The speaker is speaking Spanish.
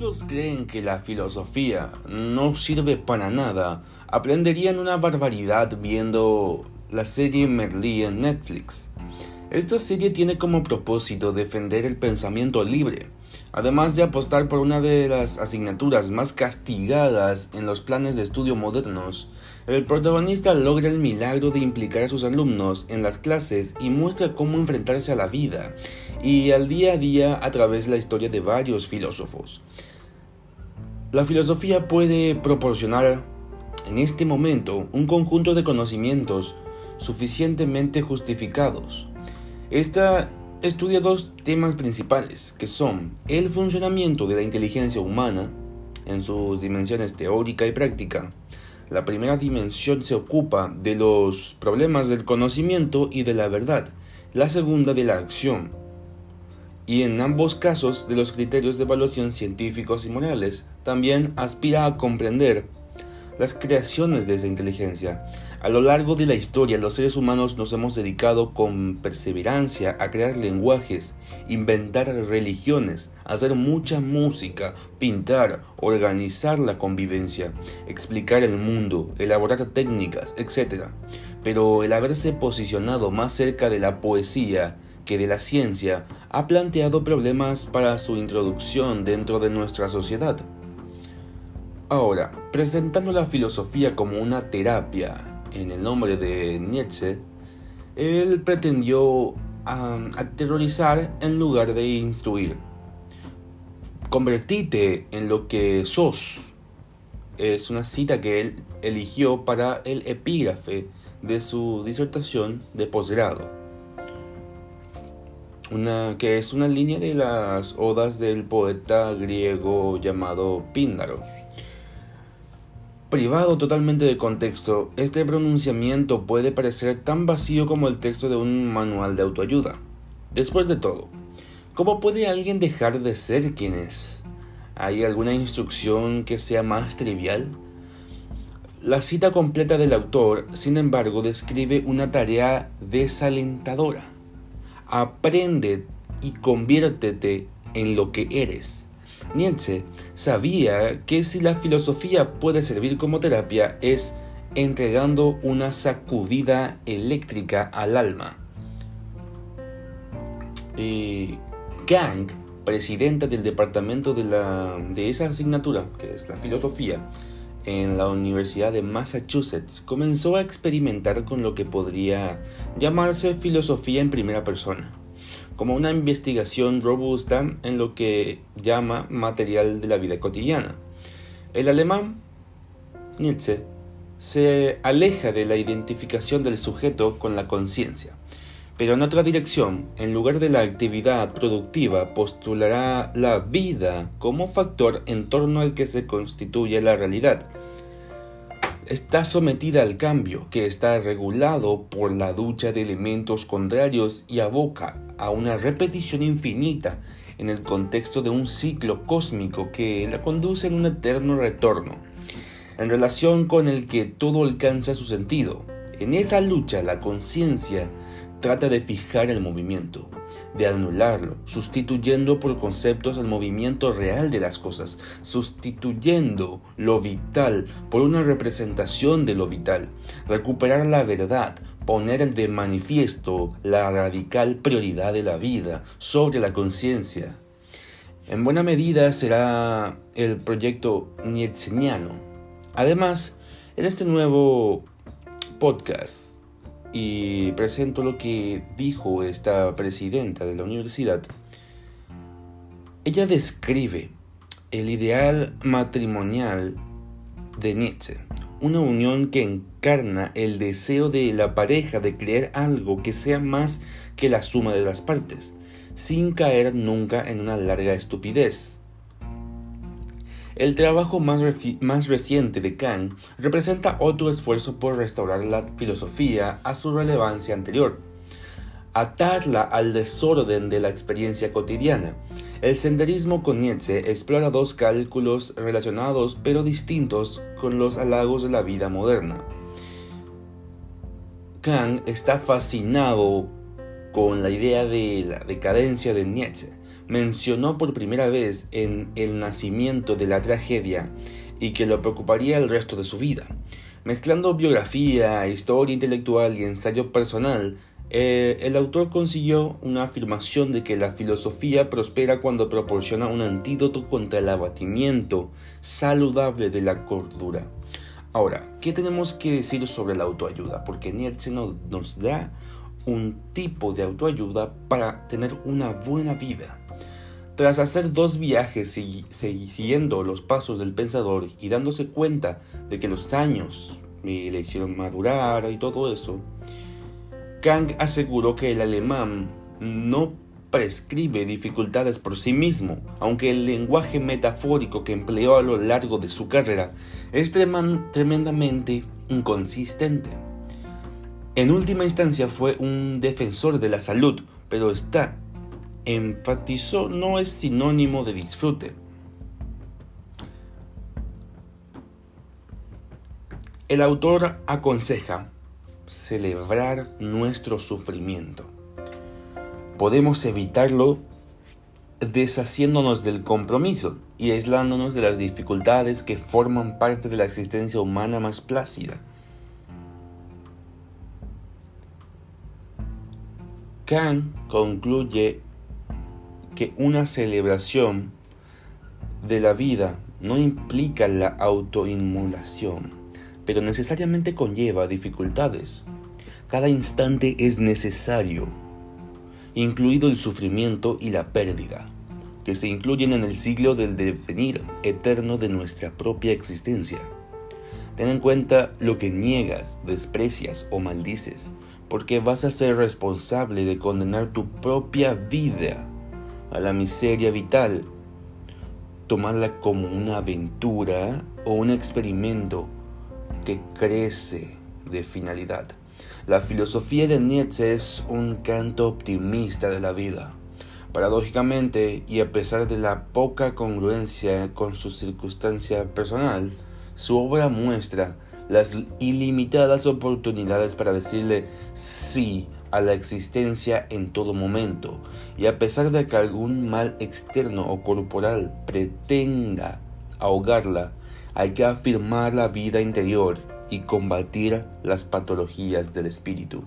muchos creen que la filosofía no sirve para nada, aprenderían una barbaridad viendo la serie Merlí en Netflix. Esta serie tiene como propósito defender el pensamiento libre, además de apostar por una de las asignaturas más castigadas en los planes de estudio modernos. El protagonista logra el milagro de implicar a sus alumnos en las clases y muestra cómo enfrentarse a la vida y al día a día a través de la historia de varios filósofos. La filosofía puede proporcionar en este momento un conjunto de conocimientos suficientemente justificados. Esta estudia dos temas principales, que son el funcionamiento de la inteligencia humana en sus dimensiones teórica y práctica. La primera dimensión se ocupa de los problemas del conocimiento y de la verdad, la segunda de la acción, y en ambos casos de los criterios de evaluación científicos y morales. También aspira a comprender las creaciones de esa inteligencia. A lo largo de la historia, los seres humanos nos hemos dedicado con perseverancia a crear lenguajes, inventar religiones, hacer mucha música, pintar, organizar la convivencia, explicar el mundo, elaborar técnicas, etc. Pero el haberse posicionado más cerca de la poesía que de la ciencia ha planteado problemas para su introducción dentro de nuestra sociedad. Ahora, presentando la filosofía como una terapia en el nombre de Nietzsche, él pretendió aterrorizar en lugar de instruir. Convertite en lo que sos. Es una cita que él eligió para el epígrafe de su disertación de posgrado. Una, que es una línea de las odas del poeta griego llamado Píndaro. Privado totalmente de contexto, este pronunciamiento puede parecer tan vacío como el texto de un manual de autoayuda. Después de todo, ¿cómo puede alguien dejar de ser quien es? ¿Hay alguna instrucción que sea más trivial? La cita completa del autor, sin embargo, describe una tarea desalentadora. Aprende y conviértete en lo que eres. Nietzsche sabía que si la filosofía puede servir como terapia es entregando una sacudida eléctrica al alma. Y Gang, presidenta del departamento de, la, de esa asignatura, que es la filosofía, en la Universidad de Massachusetts, comenzó a experimentar con lo que podría llamarse filosofía en primera persona como una investigación robusta en lo que llama material de la vida cotidiana. El alemán Nietzsche se aleja de la identificación del sujeto con la conciencia, pero en otra dirección, en lugar de la actividad productiva, postulará la vida como factor en torno al que se constituye la realidad. Está sometida al cambio, que está regulado por la ducha de elementos contrarios y aboca a una repetición infinita en el contexto de un ciclo cósmico que la conduce en un eterno retorno, en relación con el que todo alcanza su sentido. En esa lucha la conciencia trata de fijar el movimiento, de anularlo, sustituyendo por conceptos el movimiento real de las cosas, sustituyendo lo vital por una representación de lo vital, recuperar la verdad, poner de manifiesto la radical prioridad de la vida sobre la conciencia. En buena medida será el proyecto nietzscheano. Además, en este nuevo podcast y presento lo que dijo esta presidenta de la universidad, ella describe el ideal matrimonial de Nietzsche una unión que encarna el deseo de la pareja de crear algo que sea más que la suma de las partes, sin caer nunca en una larga estupidez. El trabajo más, reciente de Kant representa otro esfuerzo por restaurar la filosofía a su relevancia anterior, atarla al desorden de la experiencia cotidiana, el senderismo con Nietzsche explora dos cálculos relacionados pero distintos con los halagos de la vida moderna. Kant está fascinado con la idea de la decadencia de Nietzsche, mencionó por primera vez en El nacimiento de la tragedia y que lo preocuparía el resto de su vida. Mezclando biografía, historia intelectual y ensayo personal, eh, el autor consiguió una afirmación de que la filosofía prospera cuando proporciona un antídoto contra el abatimiento saludable de la cordura. Ahora, ¿qué tenemos que decir sobre la autoayuda? Porque Nietzsche nos da un tipo de autoayuda para tener una buena vida. Tras hacer dos viajes siguiendo los pasos del pensador y dándose cuenta de que los años le hicieron madurar y todo eso, Kang aseguró que el alemán no prescribe dificultades por sí mismo, aunque el lenguaje metafórico que empleó a lo largo de su carrera es tremendamente inconsistente. En última instancia fue un defensor de la salud, pero está enfatizó no es sinónimo de disfrute. El autor aconseja celebrar nuestro sufrimiento. Podemos evitarlo deshaciéndonos del compromiso y aislándonos de las dificultades que forman parte de la existencia humana más plácida. Kant concluye que una celebración de la vida no implica la autoinmolación, pero necesariamente conlleva dificultades. Cada instante es necesario, incluido el sufrimiento y la pérdida, que se incluyen en el siglo del devenir eterno de nuestra propia existencia. Ten en cuenta lo que niegas, desprecias o maldices, porque vas a ser responsable de condenar tu propia vida a la miseria vital, tomarla como una aventura o un experimento que crece de finalidad. La filosofía de Nietzsche es un canto optimista de la vida. Paradójicamente, y a pesar de la poca congruencia con su circunstancia personal, su obra muestra las ilimitadas oportunidades para decirle sí a la existencia en todo momento, y a pesar de que algún mal externo o corporal pretenda ahogarla, hay que afirmar la vida interior y combatir las patologías del espíritu.